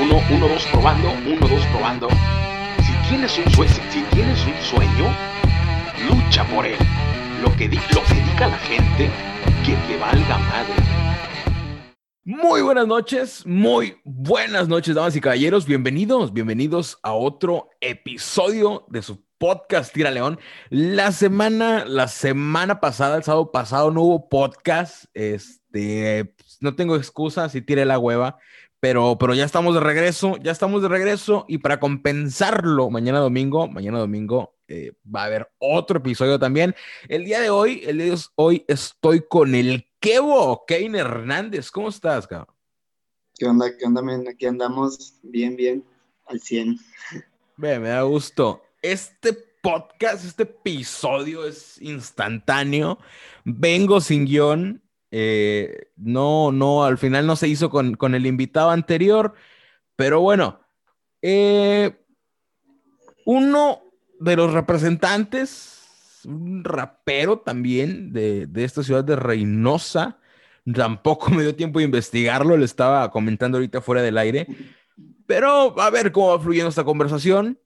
Uno, uno, dos, probando, uno, dos, probando. Si tienes un sueño, lucha por él. Lo que, lo que la gente, que te valga madre. Muy buenas noches, muy buenas noches, damas y caballeros. Bienvenidos, bienvenidos a otro episodio de su podcast Tira León. La semana, la semana pasada, el sábado pasado, no hubo podcast. Este, pues, no tengo excusa si tiré la hueva. Pero, pero ya estamos de regreso, ya estamos de regreso y para compensarlo, mañana domingo, mañana domingo eh, va a haber otro episodio también. El día de hoy, el día de hoy estoy con el Kevo, Kane Hernández. ¿Cómo estás, cabrón? ¿Qué onda? ¿Qué onda? Aquí andamos bien, bien, al 100. Ve, me da gusto. Este podcast, este episodio es instantáneo. Vengo sin guion, eh, no, no, al final no se hizo con, el invitado anterior, pero bueno, eh, uno de los representantes, un rapero también de, esta ciudad de Reynosa, tampoco me dio tiempo de investigarlo, le estaba comentando ahorita fuera del aire, pero a ver cómo va fluyendo esta conversación.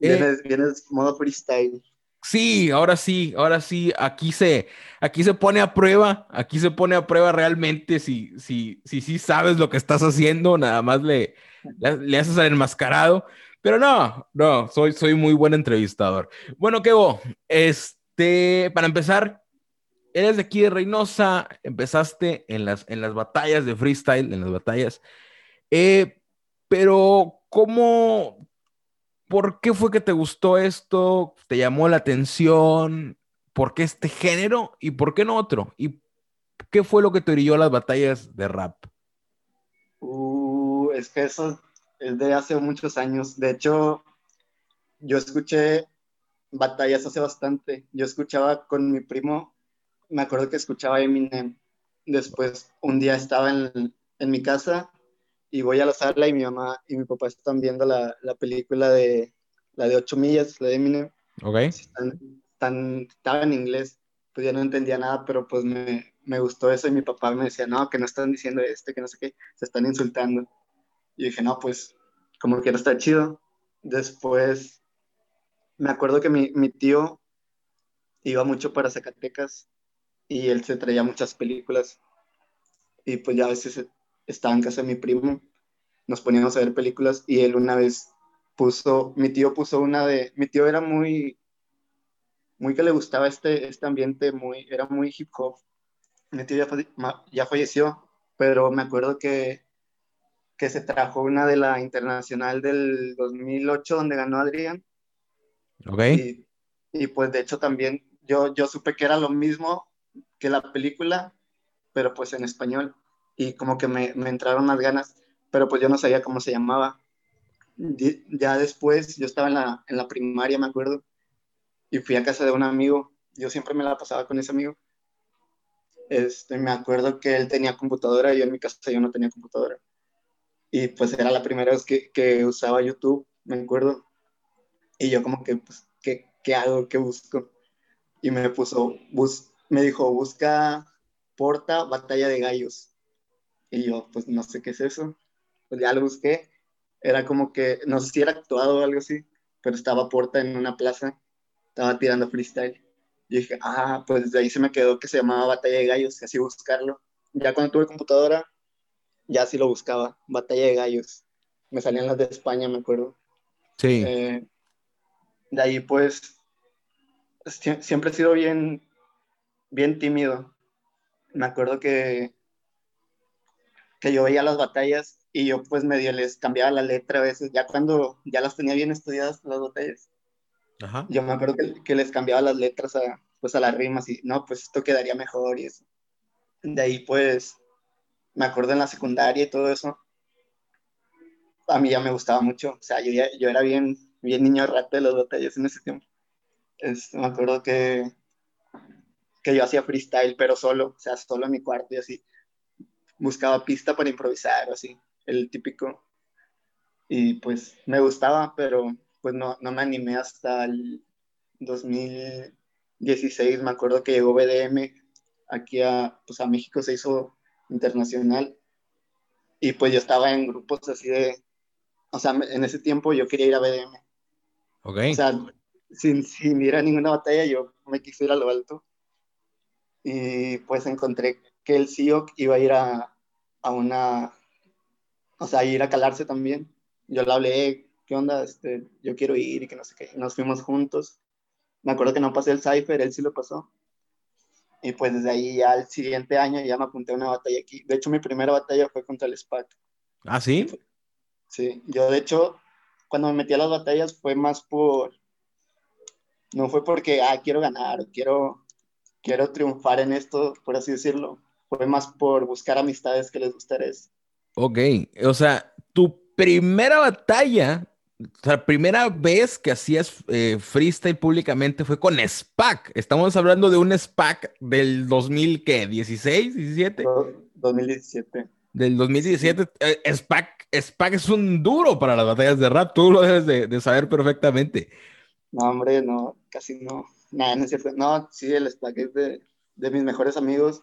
Vienes, vienes modo freestyle. Sí, ahora sí, ahora sí, aquí se, aquí se pone a prueba, aquí se pone a prueba realmente si, si, si, si sabes lo que estás haciendo, nada más le, le, haces al enmascarado. Pero no, no, soy, soy muy buen entrevistador. Bueno, Kevo, este, para empezar, eres de aquí de Reynosa, empezaste en las, en las batallas de freestyle, en las batallas, eh, pero ¿cómo, ¿por qué fue que te gustó esto? ¿Te llamó la atención? ¿Por qué este género y por qué no otro? ¿Y qué fue lo que te orilló a las batallas de rap? Uh, es que eso es de hace muchos años. De hecho, yo escuché batallas hace bastante. Yo escuchaba con mi primo, me acuerdo que escuchaba Eminem. Después, un día estaba en, en mi casa y voy a la sala y mi mamá y mi papá están viendo la, la película de la de 8 millas, la de Eminem. Ok. estaba en inglés, pues ya no entendía nada, pero pues me, me, gustó eso y mi papá me decía, no, que no están diciendo este, que no sé qué, se están insultando. Y dije, no, pues como que no está chido. Después me acuerdo que mi, mi tío iba mucho para Zacatecas y él se traía muchas películas y pues ya a veces estaba en casa de mi primo, nos poníamos a ver películas y él una vez puso, mi tío puso una de, mi tío era muy, muy que le gustaba este, este ambiente, muy, era muy hip hop. Mi tío ya, ya falleció, pero me acuerdo que, que se trajo una de la internacional del 2008 donde ganó Adrián. Ok. Y, y, pues de hecho también yo, yo supe que era lo mismo que la película, pero pues en español y como que me, me entraron las ganas, pero pues yo no sabía cómo se llamaba. Ya después, yo estaba en la, en la primaria, me acuerdo, y fui a casa de un amigo, yo siempre me la pasaba con ese amigo. Este, me acuerdo que él tenía computadora yo en mi casa yo no tenía computadora. Y pues era la primera vez que, que usaba YouTube, me acuerdo. Y yo como que, pues, ¿qué, qué hago? ¿Qué busco? Y me puso, bus, me dijo, busca Porta Batalla de Gallos. Y yo, pues no sé qué es eso. Pues ya lo busqué. Era como que, no sé si era actuado o algo así, pero estaba Porta en una plaza, estaba tirando freestyle. Y dije, ah, pues de ahí se me quedó que se llamaba Batalla de Gallos, que así buscarlo. Ya cuando tuve computadora, ya sí lo buscaba, Batalla de Gallos. Me salían las de España, me acuerdo. Sí. Eh, de ahí, pues, siempre he sido bien, bien tímido. Me acuerdo que que yo veía las batallas y yo pues medio les cambiaba la letra a veces, ya cuando ya las tenía bien estudiadas las batallas. Ajá. Yo me acuerdo que, les cambiaba las letras a, pues a las rimas y no, pues esto quedaría mejor y eso. De ahí pues me acuerdo en la secundaria y todo eso. A mí ya me gustaba mucho, o sea, yo, yo era bien, bien niño rato de las batallas en ese tiempo. me acuerdo que, que yo hacía freestyle, pero solo, o sea, solo en mi cuarto y así buscaba pista para improvisar así, el típico. Y pues me gustaba, pero pues no, no me animé hasta el 2016, me acuerdo que llegó BDM aquí a, pues a México, se hizo internacional. Y pues yo estaba en grupos así de, o sea, en ese tiempo yo quería ir a BDM. Ok. O sea, sin, sin ir a ninguna batalla, yo me quise ir a lo alto. Y pues encontré que el CEO iba a ir a, a una, o sea, ir a calarse también. Yo le hablé, ¿qué onda? Este, yo quiero ir y que no sé qué. Nos fuimos juntos. Me acuerdo que no pasé el cipher, él sí lo pasó. Y pues desde ahí ya el siguiente año ya me apunté a una batalla aquí. De hecho, mi primera batalla fue contra el SPAC. ¿Ah, sí? Sí, yo de hecho, cuando me metí a las batallas fue más por, no fue porque, ah, quiero ganar, quiero, quiero triunfar en esto, por así decirlo. Fue más por buscar amistades que les gustara eso. Ok, o sea, tu primera batalla, sea, primera vez que hacías eh, freestyle públicamente fue con SPAC. Estamos hablando de un SPAC del 2000, ¿qué? ¿16, 17? Do- 2017. Del 2017. Eh, SPAC, SPAC es un duro para las batallas de rap, tú lo debes de, de saber perfectamente. No, hombre, no, casi no. Nada, no es cierto. No, sí, el SPAC es de, de mis mejores amigos.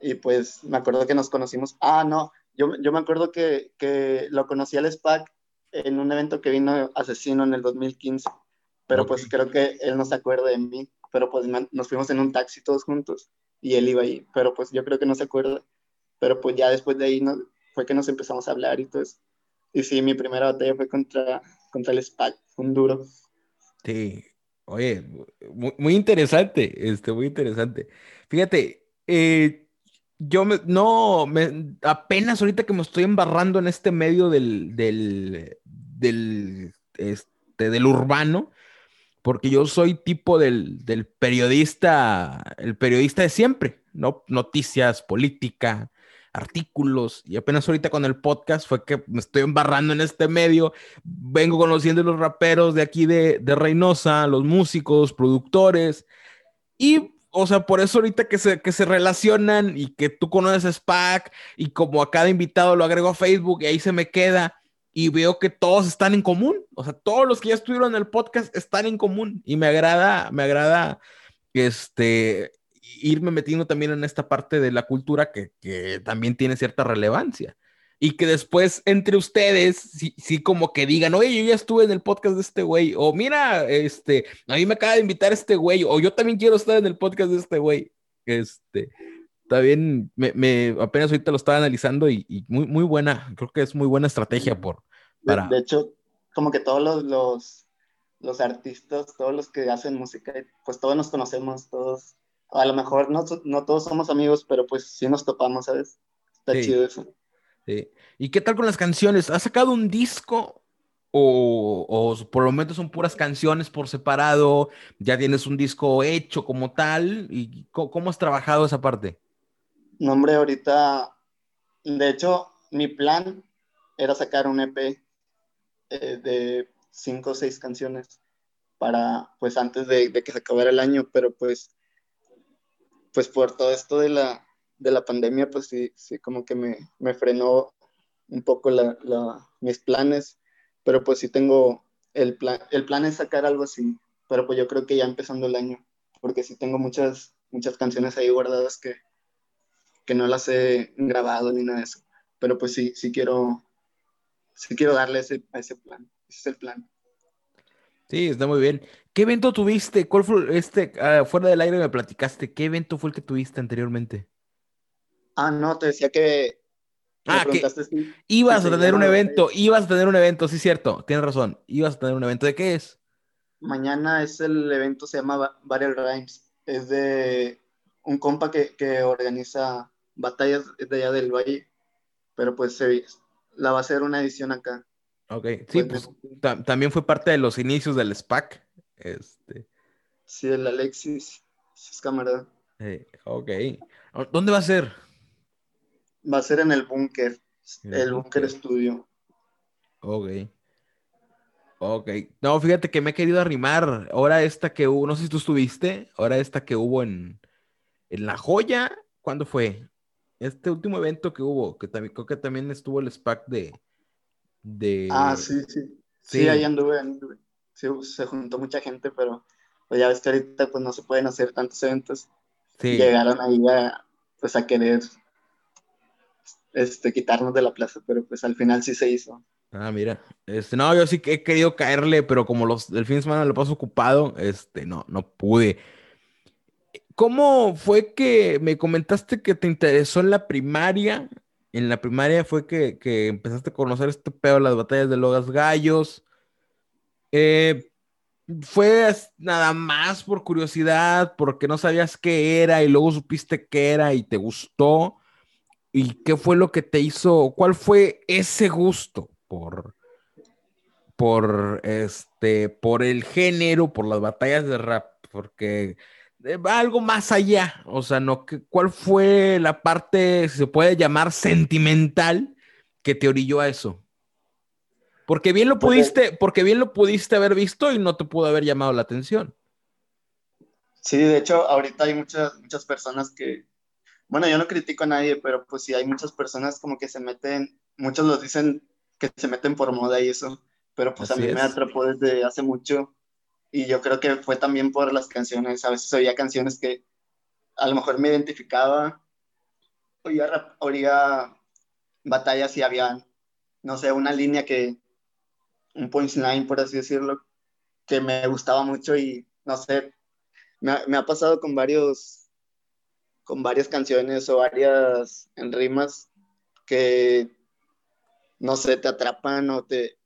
Y pues me acuerdo que nos conocimos. Ah, no, yo, yo me acuerdo que, que lo conocí al SPAC en un evento que vino Asesino en el 2015. Pero pues Ok. creo que él no se acuerda de mí. Pero pues nos fuimos en un taxi todos juntos y él iba ahí. Pero pues yo creo que no se acuerda. Pero pues ya después de ahí fue que nos empezamos a hablar y todo eso. Y sí, mi primera batalla fue contra, contra el SPAC, un duro. Sí, oye, muy, muy interesante, este, muy interesante. Fíjate, eh, yo no, me, apenas ahorita que me estoy embarrando en este medio del, del, del, este, del urbano, porque yo soy tipo del, del periodista, el periodista de siempre, ¿no? Noticias, política, artículos, y apenas ahorita con el podcast fue que me estoy embarrando en este medio, vengo conociendo los raperos de aquí de, de Reynosa, los músicos, productores, y, o sea, por eso ahorita que se, que se relacionan y que tú conoces a SPAC, y como a cada invitado lo agrego a Facebook y ahí se me queda, y veo que todos están en común, o sea, todos los que ya estuvieron en el podcast están en común, y me agrada, me agrada, este, irme metiendo también en esta parte de la cultura que, que también tiene cierta relevancia. Y que después entre ustedes, sí, sí, como que digan, oye, yo ya estuve en el podcast de este güey, o mira, este, a mí me acaba de invitar este güey, o yo también quiero estar en el podcast de este güey. Este, también me, me apenas ahorita lo estaba analizando y, y muy, muy buena, creo que es muy buena estrategia por, De, para... de hecho, como que todos los, los, los artistas, todos los que hacen música, pues todos nos conocemos, todos, a lo mejor no, no todos somos amigos, pero pues sí nos topamos, ¿sabes? Está Sí. chido eso. ¿Y qué tal con las canciones? ¿Has sacado un disco o, o por lo menos son puras canciones por separado? ¿Ya tienes un disco hecho como tal? ¿Y cómo has trabajado esa parte? No, hombre, ahorita, de hecho, mi plan era sacar un EP eh, de cinco o seis canciones para, pues antes de, de que se acabara el año, pero pues, pues por todo esto de la, de la pandemia, pues sí, sí como que me, me frenó un poco la, la- mis planes, pero pues sí tengo, el plan, el plan es sacar algo así, pero pues yo creo que ya empezando el año, porque sí tengo muchas, muchas canciones ahí guardadas que, que no las he grabado ni nada de eso, pero pues sí, sí quiero, sí quiero darle ese, a ese plan, ese es el plan. Sí, está muy bien. ¿Qué evento tuviste? ¿Cuál fue este? ah, fuera del aire me platicaste. ¿Qué evento fue el que tuviste anteriormente? Ah, no, te decía que Ah, que si- ibas a tener un evento, ibas a tener un evento, sí, cierto, tienes razón. Ibas a tener un evento. ¿De qué es? Mañana es el evento, se llama Ba- Battle Rhymes. Es de un compa que, que organiza batallas de allá del Valle, pero pues se- la va a hacer una edición acá. Ok, sí, Pues, pues ta- también fue parte de los inicios del SPAC. Este, Sí, el Alexis, es camarada. eh, ok. ¿Dónde va a ser? Va a ser en el búnker, el el búnker búnker. estudio. Ok. Ok. No, fíjate que me he querido arrimar. Ahora esta que hubo, no sé si tú estuviste, ahora esta que hubo en, en La Joya, ¿cuándo fue? Este último evento que hubo, que también creo que también estuvo el SPAC de, de... Ah, sí, sí. sí. Sí, ahí anduve, anduve. Sí, se juntó mucha gente, pero pues ya ves que ahorita pues no se pueden hacer tantos eventos. Sí. Llegaron ahí a, pues a querer este, quitarnos de la plaza, pero pues al final sí se hizo. Ah, mira. Este, no, yo sí que he querido caerle, pero como los, el fin de semana lo paso ocupado, este, no, no pude. ¿Cómo fue que me comentaste que te interesó en la primaria? En la primaria fue que, que empezaste a conocer este pedo, las batallas de Logas Gallos. Eh, ¿Fue nada más por curiosidad, porque no sabías qué era y luego supiste qué era y te gustó? ¿Y qué fue lo que te hizo? ¿Cuál fue ese gusto por, por, este, por el género, por las batallas de rap? Porque eh, va algo más allá. O sea, no, ¿cuál fue la parte, se puede llamar sentimental, que te orilló a eso? Porque bien lo pues, pudiste, porque bien lo pudiste haber visto y no te pudo haber llamado la atención. Sí, de hecho, ahorita hay muchas, muchas personas que, bueno, yo no critico a nadie, pero pues sí hay muchas personas como que se meten, muchos los dicen que se meten por moda y eso, pero pues a mí me atrapó desde hace mucho y yo creo que fue también por las canciones, a veces oía canciones que a lo mejor me identificaba, oía, oía batallas y había, no sé, una línea que, un punchline, por así decirlo, que me gustaba mucho y no sé, me me ha pasado con varios con varias canciones o varias en rimas que, no sé, te atrapan o te...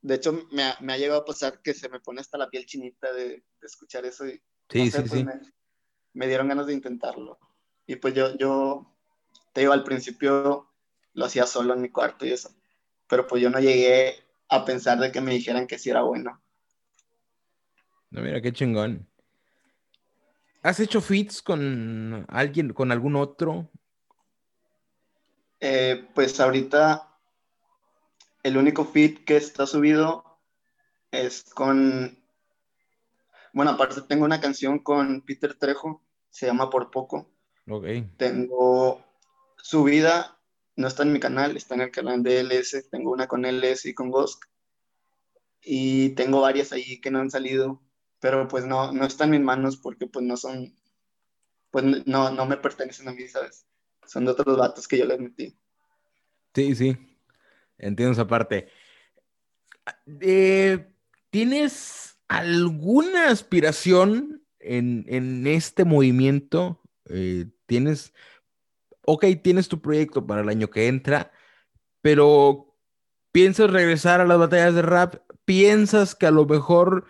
De hecho, me ha, me ha llegado a pasar que se me pone hasta la piel chinita de, escuchar eso y sí, sí, pues sí. Me, dieron ganas de intentarlo. Y pues yo, yo, te digo, al principio lo hacía solo en mi cuarto y eso, pero pues yo no llegué a pensar de que me dijeran que sí era bueno. No, mira, qué chingón. ¿Has hecho fits con alguien, con algún otro? Eh, pues ahorita el único fit que está subido es con, bueno, aparte tengo una canción con Peter Trejo, se llama Por Poco. Ok. Tengo subida, no está en mi canal, está en el canal de LS, tengo una con LS y con Ghost. Y tengo varias ahí que no han salido pero pues no, no está en mis manos porque pues no son, pues no, no me pertenecen a mí, ¿sabes? Son de otros vatos que yo les metí. Sí, sí, entiendo esa parte. Eh, ¿Tienes alguna aspiración en, en este movimiento? Eh, ¿Tienes, ok, tienes tu proyecto para el año que entra, pero piensas regresar a las batallas de rap? ¿Piensas que a lo mejor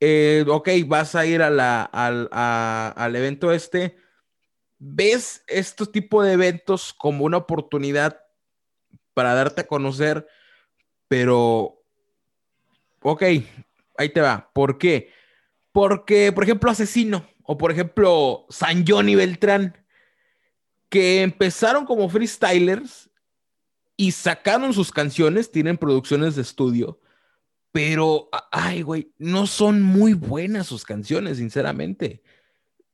eh, ok, vas a ir al, al evento este, ¿ves este tipo de eventos como una oportunidad para darte a conocer? Pero, ok, ahí te va. ¿Por qué? Porque, por ejemplo, Asesino o por ejemplo, San Johnny Beltrán, que empezaron como freestylers y sacaron sus canciones, tienen producciones de estudio pero, ay, güey, no son muy buenas sus canciones, sinceramente.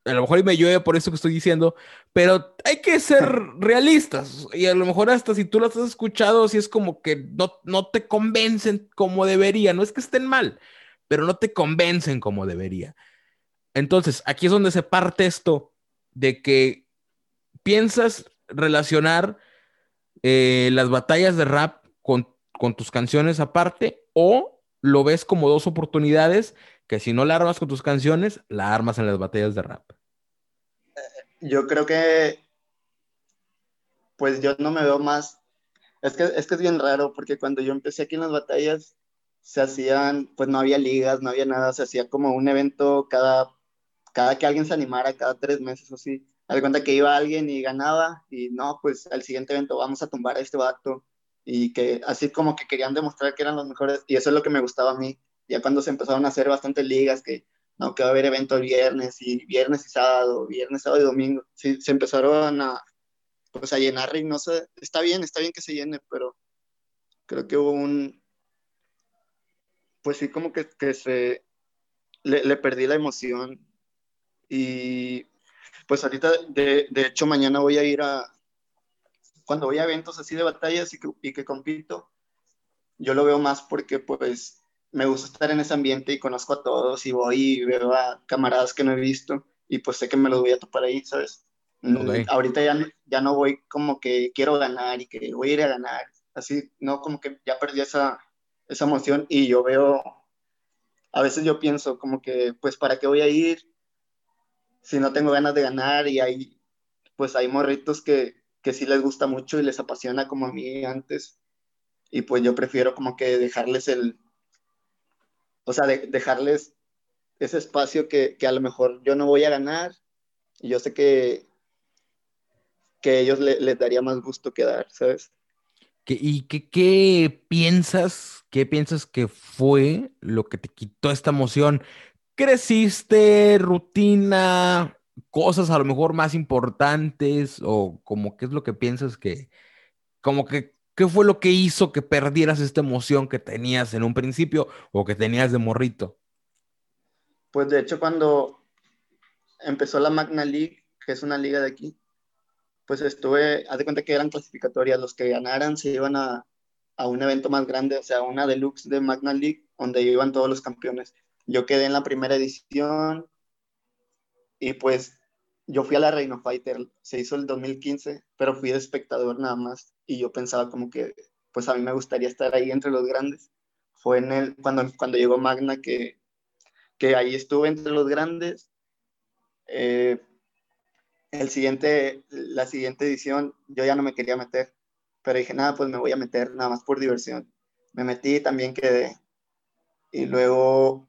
A lo mejor me llueve por eso que estoy diciendo, pero hay que ser realistas. Y a lo mejor hasta si tú las has escuchado, si es como que no, no te convencen como debería. No es que estén mal, pero no te convencen como debería. Entonces, aquí es donde se parte esto de que piensas relacionar eh, las batallas de rap con, con tus canciones aparte o lo ves como dos oportunidades que si no la armas con tus canciones, la armas en las batallas de rap. Yo creo que, pues yo no me veo más, es que, es que es bien raro porque cuando yo empecé aquí en las batallas, se hacían, pues no había ligas, no había nada, se hacía como un evento cada, cada que alguien se animara, cada tres meses o así. Al cuenta que iba alguien y ganaba y no, pues al siguiente evento vamos a tumbar a este vato y que así como que querían demostrar que eran los mejores y eso es lo que me gustaba a mí. Ya cuando se empezaron a hacer bastantes ligas, que no, que va a haber evento viernes y viernes y sábado, viernes, sábado y domingo, sí, se empezaron a, pues a llenar y no sé, está bien, está bien que se llene, pero creo que hubo un, pues sí como que, que se, le, le, perdí la emoción y pues ahorita, de, de hecho mañana voy a ir a, cuando voy a eventos así de batallas y que, y que compito, yo lo veo más porque pues me gusta estar en ese ambiente y conozco a todos y voy y veo a camaradas que no he visto y pues sé que me los voy a topar ahí, ¿sabes? Mm, ahorita ya, ya no voy como que quiero ganar y que voy a ir a ganar. así, no, como que ya perdí esa, esa emoción y yo veo, a veces yo pienso como que, pues, ¿para qué voy a ir si no tengo ganas de ganar? Y hay, pues, hay morritos que, que sí les gusta mucho y les apasiona como a mí antes. Y pues yo prefiero como que dejarles el, o sea, dejarles ese espacio que, que, a lo mejor yo no voy a ganar y yo sé que, que ellos les daría más gusto quedar, ¿sabes? ¿Y qué, qué, piensas? ¿Qué piensas que fue lo que te quitó esta emoción? ¿Creciste, rutina, cosas a lo mejor más importantes? ¿O como qué es lo que piensas que, como que, qué fue lo que hizo que perdieras esta emoción que tenías en un principio o que tenías de morrito? Pues de hecho cuando empezó la Magna League, que es una liga de aquí, pues estuve, haz de cuenta que eran clasificatorias, los que ganaran se iban a, a un evento más grande, o sea, una deluxe de Magna League, donde iban todos los campeones. Yo quedé en la primera edición y pues yo fui a la Reino Fighter, se hizo el 2015, pero fui de espectador nada más y yo pensaba como que pues a mí me gustaría estar ahí entre los grandes. Fue en el, cuando, cuando llegó Magna que, que ahí estuve entre los grandes. Eh, el siguiente, la siguiente edición yo ya no me quería meter, pero dije, nada, pues me voy a meter nada más por diversión. Me metí y también quedé. Y luego,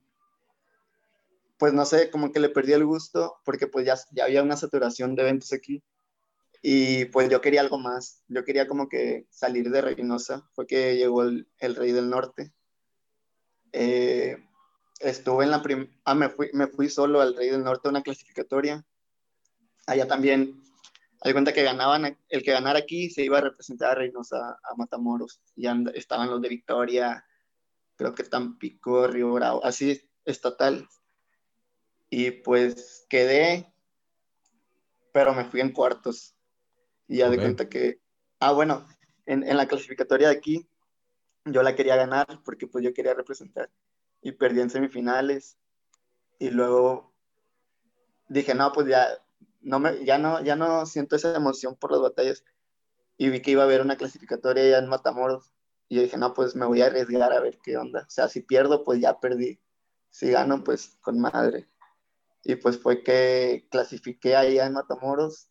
pues no sé, como que le perdí el gusto porque pues ya, ya había una saturación de eventos aquí. Y pues yo quería algo más. Yo quería como que salir de Reynosa. Fue que llegó el, el Rey del Norte. Eh, estuve en la primera... Ah, me fui, me fui solo al Rey del Norte a una clasificatoria allá también, hay cuenta que ganaban, el que ganara aquí se iba a representar a Reynosa, a Matamoros, y estaban los de Victoria, creo que Tampico, Río Bravo, así estatal. Y pues quedé, pero me fui en cuartos. Y ya de cuenta que, ah, bueno, en, en, la clasificatoria de aquí, yo la quería ganar porque pues yo quería representar. Y perdí en semifinales. Y luego dije, no, pues ya no me, ya, no, ya no siento esa emoción por las batallas. Y vi que iba a haber una clasificatoria ya en Matamoros. Y yo dije, no, pues me voy a arriesgar a ver qué onda. O sea, si pierdo, pues ya perdí. Si gano, pues con madre. Y pues fue que clasifiqué allá en Matamoros.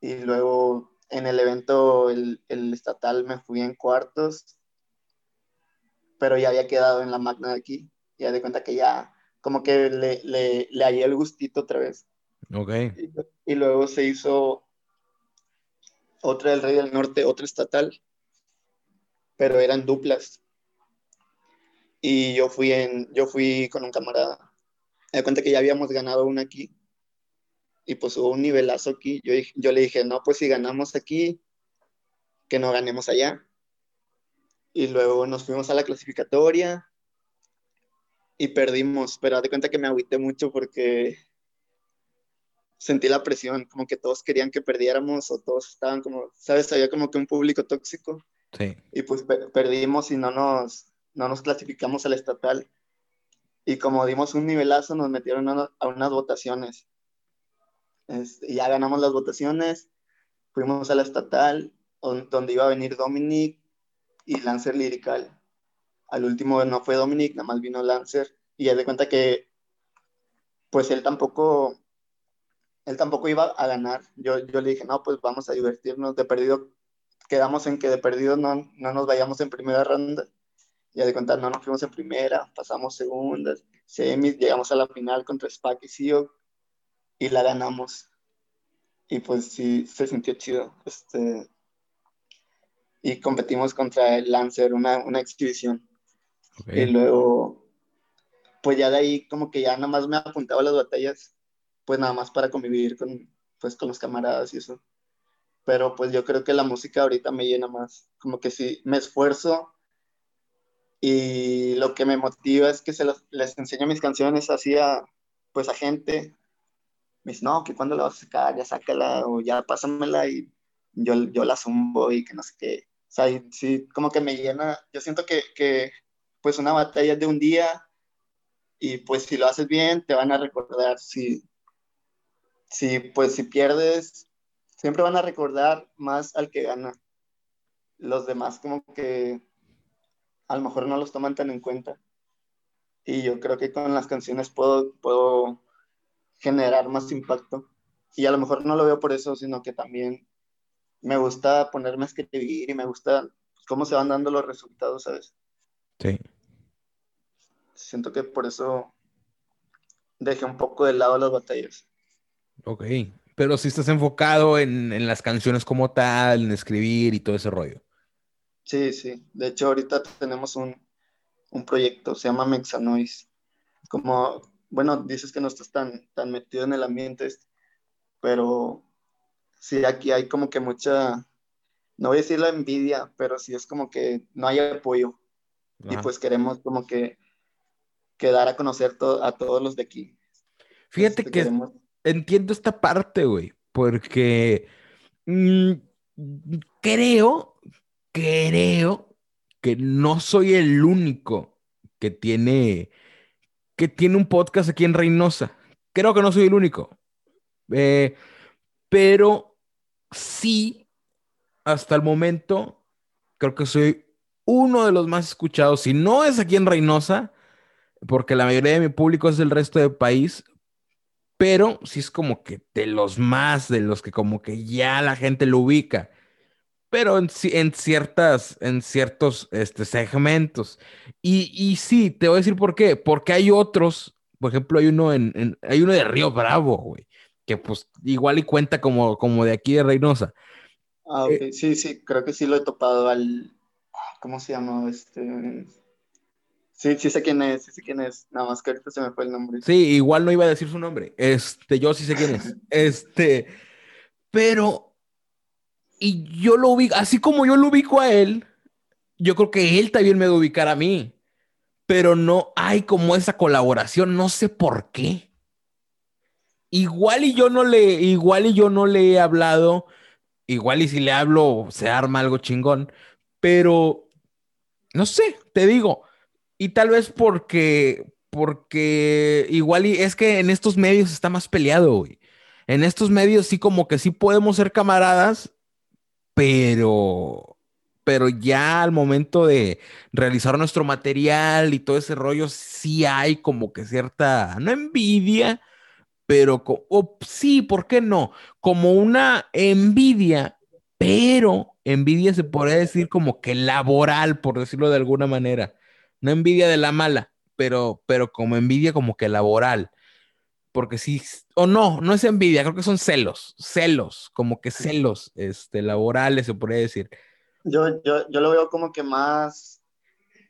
Y luego en el evento, el, el estatal, me fui en cuartos. Pero ya había quedado en la magna de aquí. Ya de cuenta que ya, como que le, le, le hallé el gustito otra vez. Ok. Y, luego se hizo otra del Rey del Norte, otra estatal, pero eran duplas. Y yo fui, en, yo fui con un camarada. Me cuenta que ya habíamos ganado una aquí. Y pues hubo un nivelazo aquí. Yo, yo le dije, no, pues si ganamos aquí, que no ganemos allá. Y luego nos fuimos a la clasificatoria y perdimos, pero de cuenta que me agüité mucho porque sentí la presión, como que todos querían que perdiéramos o todos estaban como, ¿sabes? Había como que un público tóxico. Sí. Y pues perdimos y no nos, no nos clasificamos al estatal. Y como dimos un nivelazo, nos metieron a, unas votaciones. Ya ganamos las votaciones, fuimos a la estatal, donde iba a venir Dominic y Lancer Lirical. Al último no fue Dominic, nada más vino Lancer. Y ya de cuenta que, pues él tampoco él tampoco iba a ganar. Yo, yo le dije, no, pues vamos a divertirnos. De perdido, quedamos en que de perdido no, no nos vayamos en primera ronda. Ya de cuenta, no nos fuimos en primera, pasamos segundas, semis, llegamos a la final contra Spack y Sio y la ganamos. Y pues sí, se sintió chido. Este, y competimos contra el Lancer, una, una exhibición. Y luego, pues ya de ahí como que ya nada más me apuntaba a las batallas pues nada más para convivir con, pues, con los camaradas y eso. Pero pues yo creo que la música ahorita me llena más, como que sí, me esfuerzo y lo que me motiva es que se les enseño mis canciones así a, pues a gente. Me dice, no, que cuando la vas a sacar, ya sácala o ya pásamela y yo, yo la zumbo y que no sé qué. O sea, sí, como que me llena. Yo siento que, que pues una batalla es de un día y pues si lo haces bien te van a recordar. Si, Sí, pues si pierdes, siempre van a recordar más al que gana. los demás como que a lo mejor no los toman tan en cuenta. Y yo creo que con las canciones puedo, puedo generar más impacto. Y a lo mejor no lo veo por eso, sino que también me gusta ponerme a escribir y me gusta cómo se van dando los resultados, ¿sabes? Sí. Siento que por eso dejé un poco de lado las batallas. Ok, pero si estás enfocado en, en, las canciones como tal, en escribir y todo ese rollo. Sí, sí. De hecho, ahorita tenemos un, un proyecto, se llama Mexanoise. Como, bueno, dices que no estás tan, tan metido en el ambiente, este, pero sí, aquí hay como que mucha, no voy a decir la envidia, pero sí es como que no hay apoyo. Y pues queremos como que, que dar a conocer a todos los de aquí. Fíjate que entiendo esta parte, güey, porque mm, creo, creo que no soy el único que tiene, que tiene un podcast aquí en Reynosa. Creo que no soy el único. Eh, pero sí, hasta el momento, creo que soy uno de los más escuchados. Si no es aquí en Reynosa, porque la mayoría de mi público es del resto del país, pero sí es como que de los más, de los que como que ya la gente lo ubica, pero en, en ciertas, en ciertos este, segmentos. Y, y, sí, te voy a decir por qué, porque hay otros, por ejemplo, hay uno en, hay uno de Río Bravo, güey, que pues igual y cuenta como, como de aquí de Reynosa. Ah, ok, eh, sí, sí, creo que sí lo he topado al, ¿cómo se llama? Este... Sí, sí sé quién es, sí sé quién es. Nada más que ahorita se me fue el nombre. Sí, igual no iba a decir su nombre. Este, yo sí sé quién es. Este, pero, y yo lo ubico, así como yo lo ubico a él, yo creo que él también me debe ubicar a mí. Pero no hay como esa colaboración, no sé por qué. Igual y yo no le, igual y yo no le he hablado, igual y si le hablo se arma algo chingón, pero no sé, te digo, y tal vez porque, porque igual y es que en estos medios está más peleado, güey. En estos medios sí como que sí podemos ser camaradas, pero, pero ya al momento de realizar nuestro material y todo ese rollo, sí hay como que cierta, no envidia, pero sí, ¿por qué no? Como una envidia, pero envidia se podría decir como que laboral, por decirlo de alguna manera no envidia de la mala, pero, pero como envidia como que laboral. Porque sí, o no, no es envidia, creo que son celos, celos, como que celos este, laborales, se podría decir. Yo, yo, yo lo veo como que más,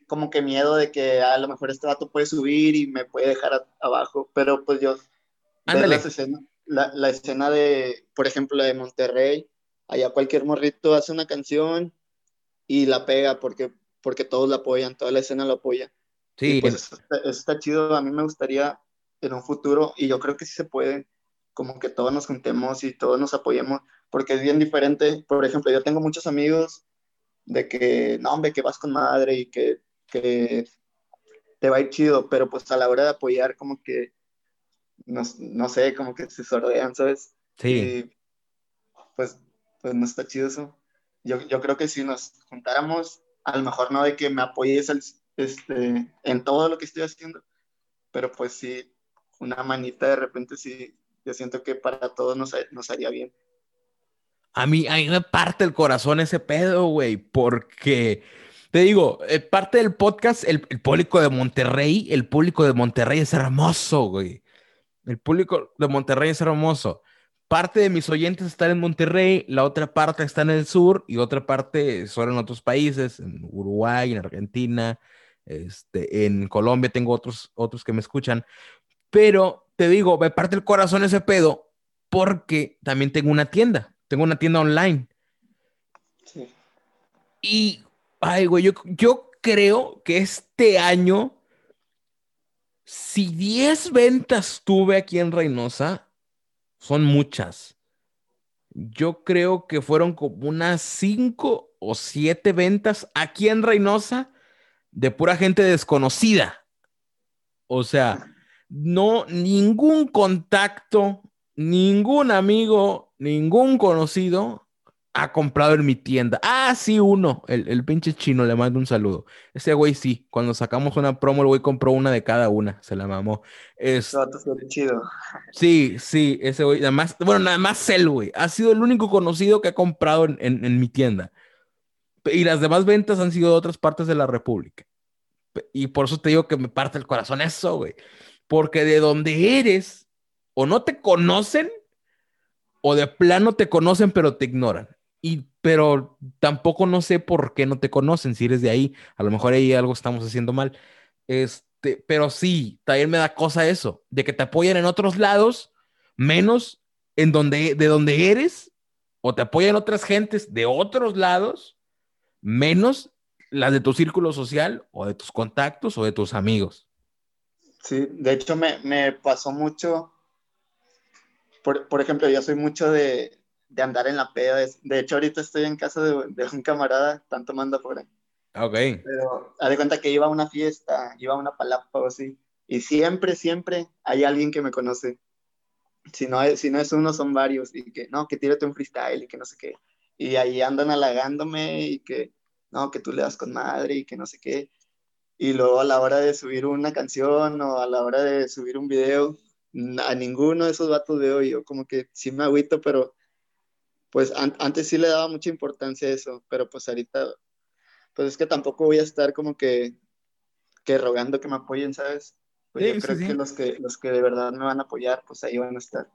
como que miedo de que a lo mejor este dato puede subir y me puede dejar abajo, pero pues yo, la escena, la, la escena de, por ejemplo, la de Monterrey, allá cualquier morrito hace una canción y la pega porque porque todos la apoyan, toda la escena lo apoya. Sí. pues eso está, chido, a mí me gustaría en un futuro, y yo creo que sí se puede, como que todos nos juntemos y todos nos apoyemos, porque es bien diferente. Por ejemplo, yo tengo muchos amigos de que, no, hombre, que vas con madre y que, que te va a ir chido, pero pues a la hora de apoyar, como que, no, no sé, como que se sordean, ¿sabes? Sí. pues, pues no está chido eso. Yo, yo creo que si nos juntáramos a lo mejor no de que me apoyes este, en todo lo que estoy haciendo, pero pues sí, una manita de repente sí, yo siento que para todos nos, nos haría bien. A mí, a me parte el corazón ese pedo, güey, porque te digo, eh, parte del podcast, el, el, público de Monterrey, el público de Monterrey es hermoso, güey. El público de Monterrey es hermoso parte de mis oyentes están en Monterrey, la otra parte está en el sur y otra parte son en otros países, en Uruguay, en Argentina, este, en Colombia tengo otros, otros que me escuchan. Pero te digo, me parte el corazón ese pedo porque también tengo una tienda, tengo una tienda online. Sí. Y, ay, güey, yo, yo creo que este año, si 10 ventas tuve aquí en Reynosa, son muchas. Yo creo que fueron como unas cinco o siete ventas aquí en Reynosa de pura gente desconocida. O sea, no, ningún contacto, ningún amigo, ningún conocido ha comprado en mi tienda. Ah, sí, uno. El, el pinche chino, le mando un saludo. Ese güey sí. Cuando sacamos una promo, el güey compró una de cada una. Se la mamó. Es, chido. sí, sí, ese güey. Nada más, bueno, nada más él, güey. Ha sido el único conocido que ha comprado en, en- en mi tienda. Y las demás ventas han sido de otras partes de la República. Y por eso te digo que me parte el corazón eso, güey. Porque de donde eres, o no te conocen, o de plano te conocen, pero te ignoran. Y, pero tampoco no sé por qué no te conocen si eres de ahí. A lo mejor ahí algo estamos haciendo mal. Este, pero sí, también me da cosa eso, de que te apoyan en otros lados, menos en donde, de donde eres, o te apoyan otras gentes de otros lados, menos las de tu círculo social, o de tus contactos, o de tus amigos. Sí, de hecho me, me pasó mucho. Por, por ejemplo, yo soy mucho de, de andar en la peda. De hecho, ahorita estoy en casa de, de un camarada, están tomando afuera. Ok. Pero haz de cuenta que iba a una fiesta, iba a una palapa o así. Y siempre, siempre hay alguien que me conoce. Si no, es, si no es uno, son varios. Y que, no, que tírate un freestyle y que no sé qué. Y ahí andan halagándome y que, no, que tú le das con madre y que no sé qué. Y luego a la hora de subir una canción o a la hora de subir un video, a ninguno de esos vatos veo yo como que sí me agüito, pero pues an- antes sí le daba mucha importancia a eso, pero pues ahorita, pues es que tampoco voy a estar como que, que rogando que me apoyen, ¿sabes? Pues Sí, yo sí, creo sí. que los que los que de verdad me van a apoyar, pues ahí van a estar.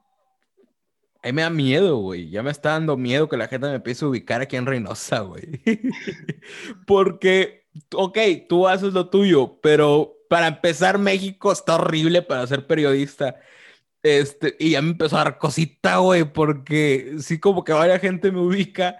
A mí me da miedo, güey. Ya me está dando miedo que la gente me empiece a ubicar aquí en Reynosa, güey. Porque, ok, tú haces lo tuyo, pero para empezar, México está horrible para ser periodista. Este, y ya me empezó a dar cosita, güey, porque sí, como que varias gente me ubica,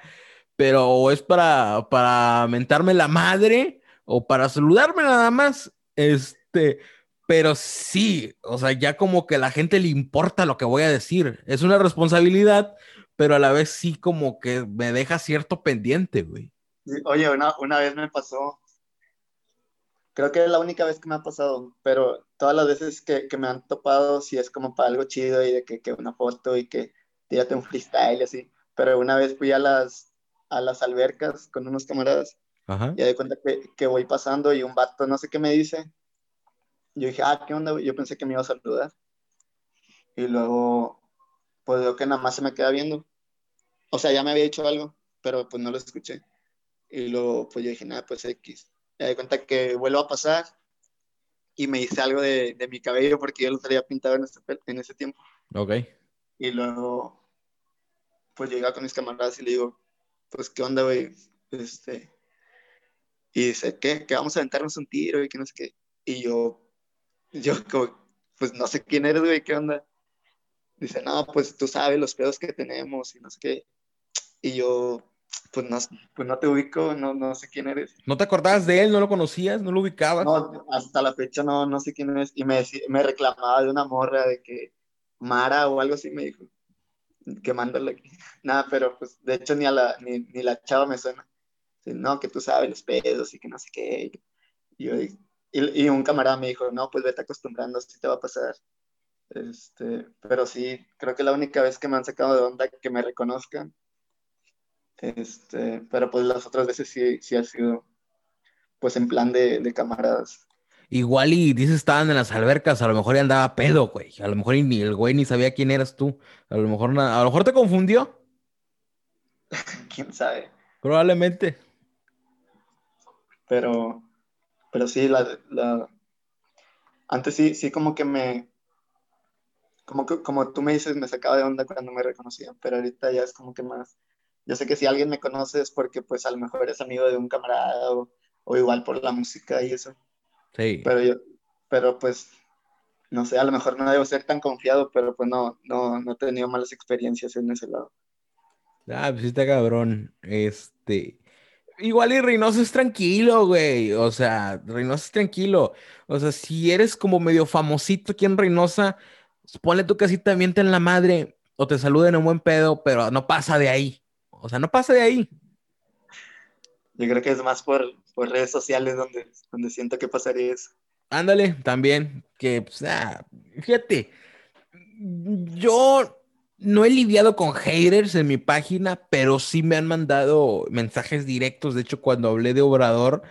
pero es para, para mentarme la madre o para saludarme nada más. Este, pero sí, o sea, ya como que a la gente le importa lo que voy a decir. Es una responsabilidad, pero a la vez sí como que me deja cierto pendiente, güey. Oye, una, una vez me pasó, creo que es la única vez que me ha pasado, pero todas las veces que, que me han topado, sí es como para algo chido y de que, que una foto y que tírate un freestyle y así. Pero una vez fui a las, a las albercas con unos camaradas Ajá. y de cuenta que, que voy pasando y un vato no sé qué me dice. Yo dije, ah, ¿qué onda? Yo pensé que me iba a saludar. Y luego, pues veo que nada más se me queda viendo. O sea, ya me había dicho algo, pero pues no lo escuché. Y luego, pues yo dije, nada, pues X. Me di cuenta que vuelvo a pasar y me hice algo de, de mi cabello porque yo lo traía pintado en ese, pe- en ese tiempo. Ok. Y luego, pues llegué con mis camaradas y le digo, pues, ¿qué onda, güey? Este, y dice, ¿qué? Que vamos a aventarnos un tiro y que no sé qué. Y yo, yo como, pues no sé quién eres, güey, ¿qué onda? Dice, no, pues tú sabes los pedos que tenemos y no sé qué. Y yo, pues no, pues no te ubico, no, no sé quién eres. ¿No te acordabas de él? ¿No lo conocías? ¿No lo ubicabas? No, hasta la fecha no, no sé quién es. Y me, me reclamaba de una morra de que Mara o algo así me dijo. Quemándole aquí. Nada, pero pues de hecho ni a la, ni, ni la chava me suena. No, que tú sabes los pedos y que no sé qué. Y, yo, y, y un camarada me dijo, no, pues vete acostumbrando, así te va a pasar. Este, pero sí, creo que la única vez que me han sacado de onda que me reconozcan. Este, pero pues las otras veces sí, sí ha sido pues en plan de, de camaradas. Igual y dices estaban en las albercas, a lo mejor ya andaba pedo, güey. A lo mejor ni el güey ni sabía quién eras tú. A lo mejor, a lo mejor te confundió, quién sabe. probablemente. Pero, pero sí, la, la- antes sí, sí como que me, como que, como tú me dices, me sacaba de onda cuando me reconocían, pero ahorita ya es como que más, yo sé que si alguien me conoce es porque pues a lo mejor es amigo de un camarada o, o igual por la música y eso, Sí. pero yo, pero pues, no sé, a lo mejor no debo ser tan confiado, pero pues no, no, no he tenido malas experiencias en ese lado. Ah, pues está cabrón. Este. Igual y Reynosa es tranquilo, güey. O sea, Reynosa es tranquilo. O sea, si eres como medio famosito aquí en Reynosa, ponle tu casita, miente en la madre o te saluden en buen pedo, pero no pasa de ahí. O sea, no pasa de ahí. Yo creo que es más por, por redes sociales donde, donde siento que pasaría eso. Ándale, también, que, pues, ah, fíjate, yo no he lidiado con haters en mi página, pero sí me han mandado mensajes directos. De hecho, cuando hablé de Obrador,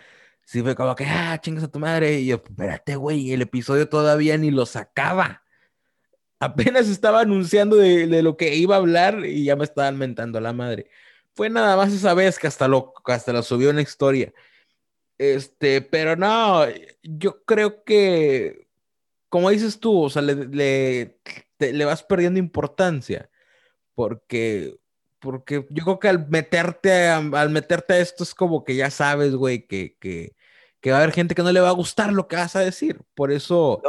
sí fue como que, ah, chingas a tu madre. Y yo, espérate, güey, el episodio todavía ni lo sacaba. Apenas estaba anunciando de, lo que iba a hablar y ya me estaban mentando a la madre. Fue nada más esa vez que hasta lo, hasta lo subió una historia. Este, pero no, yo creo que, como dices tú, o sea, le, le, le vas perdiendo importancia. Porque, porque yo creo que al meterte a, al meterte esto es como que ya sabes, güey, que, que, que va a haber gente que no le va a gustar lo que vas a decir. Por eso,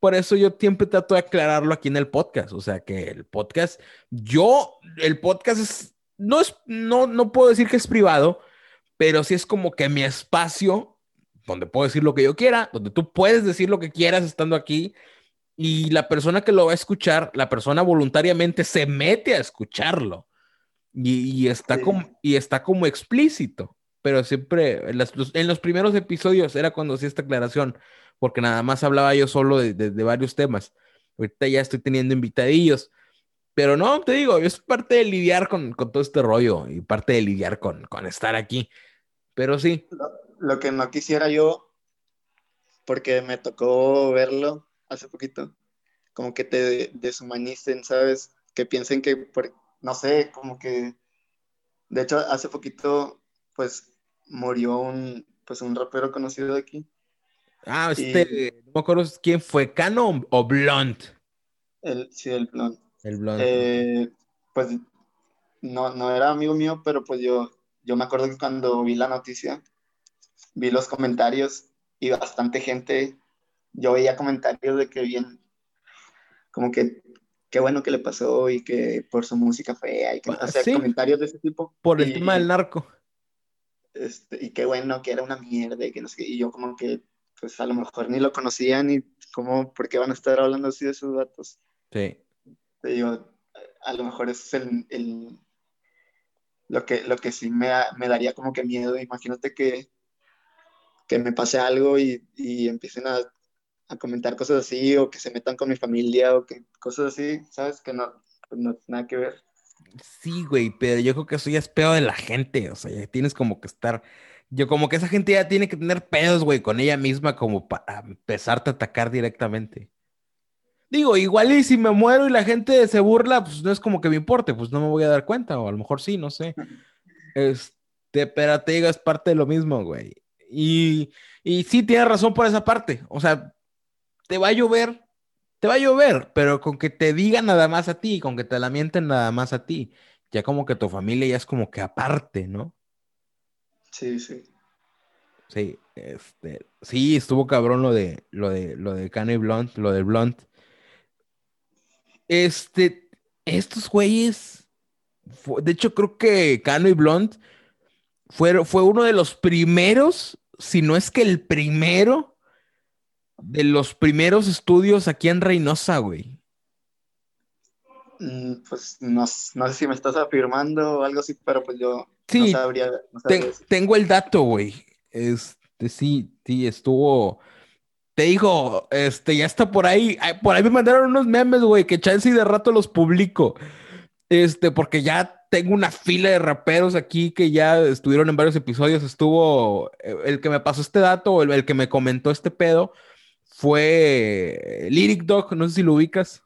por eso yo siempre trato de aclararlo aquí en el podcast. O sea, que el podcast, yo, el podcast es, no es, no, no puedo decir que es privado, pero sí es como que mi espacio donde puedo decir lo que yo quiera, donde tú puedes decir lo que quieras estando aquí y la persona que lo va a escuchar, la persona voluntariamente se mete a escucharlo y, está, sí. como, y está como explícito, pero siempre en, las, en, los primeros episodios era cuando hacía esta aclaración, porque nada más hablaba yo solo de, de, varios temas. Ahorita ya estoy teniendo invitadillos. Pero no, te digo, es parte de lidiar con, con todo este rollo y parte de lidiar con, con estar aquí. Pero sí. Lo, que no quisiera yo, porque me tocó verlo hace poquito, como que te deshumanicen, ¿sabes? Que piensen que, no sé, como que, de hecho, hace poquito, pues, murió un, pues, un rapero conocido de aquí. Ah, este, y, no me acuerdo quién fue, Cano o Blunt. El, sí, el Blunt. El Blunt. Eh, pues, no, no era amigo mío, pero pues yo, yo me acuerdo que cuando vi la noticia, vi los comentarios y bastante gente yo veía comentarios de que bien, como que qué bueno que le pasó y que por su música fea y que, o sea, ¿Sí? comentarios de ese tipo. Por el y, tema del narco. Este, y qué bueno que era una mierda y que no sé, y yo como que, pues a lo mejor ni lo conocían y como, ¿por qué van a estar hablando así de sus datos? Sí. Te digo, a lo mejor es el, el lo que, lo que sí me, me daría como que miedo, imagínate que, que me pase algo y, y empiecen a a comentar cosas así o que se metan con mi familia o que cosas así, ¿sabes? Que no, pues no nada que ver. Sí, güey, pero yo creo que eso ya es pedo de la gente, o sea, ya tienes como que estar, yo como que esa gente ya tiene que tener pedos, güey, con ella misma como para empezarte a atacar directamente. Digo, igual y si me muero y la gente se burla, pues no es como que me importe, pues no me voy a dar cuenta, o a lo mejor sí, no sé. Este, pero te digo, es parte de lo mismo, güey. Y, y sí, tienes razón por esa parte, o sea, te va a llover, te va a llover, pero con que te digan nada más a ti, con que te la mienten nada más a ti, ya como que tu familia ya es como que aparte, ¿no? Sí, sí. Sí, este, sí, estuvo cabrón lo de lo de lo de Cano Blunt, lo de Blunt. Este, estos güeyes, de hecho creo que Cano y Blunt fue, fue uno de los primeros, si no es que el primero, de los primeros estudios aquí en Reynosa, güey. Mm, pues no, no, sé si me estás afirmando o algo así, pero pues yo sí, no sabría. No sabría ten, tengo el dato, güey. Este, sí, sí, estuvo. Te digo, este, ya está por ahí. Por ahí me mandaron unos memes, güey, que chance y de rato los publico. Este, porque ya tengo una fila de raperos aquí que ya estuvieron en varios episodios. Estuvo eh, el que me pasó este dato, el, el que me comentó este pedo fue Lyric Dog, no sé si lo ubicas.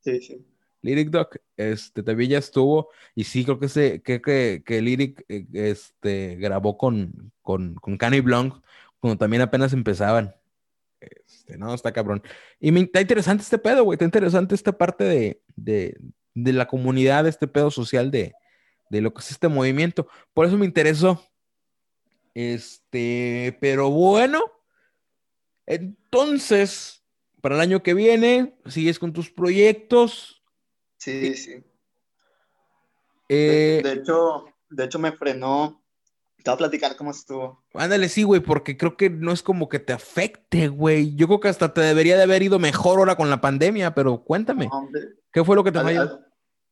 Sí, sí. Lyric Dog, este, también ya estuvo, y sí, creo que, se, que, que, que Lyric este, grabó con, con, con Cani Blanc cuando también apenas empezaban. Este, no, está cabrón. Y me, está interesante este pedo, güey, está interesante esta parte de, de, de la comunidad, este pedo social de, de lo que es este movimiento. Por eso me interesó. Este, pero bueno, entonces, para el año que viene, sigues con tus proyectos. Sí, sí. Eh, de, de, hecho, de hecho, me frenó. Te voy a platicar cómo estuvo. Ándale, sí, güey, porque creo que no es como que te afecte, güey. Yo creo que hasta te debería de haber ido mejor ahora con la pandemia, pero cuéntame. ¿Qué fue lo que te falló?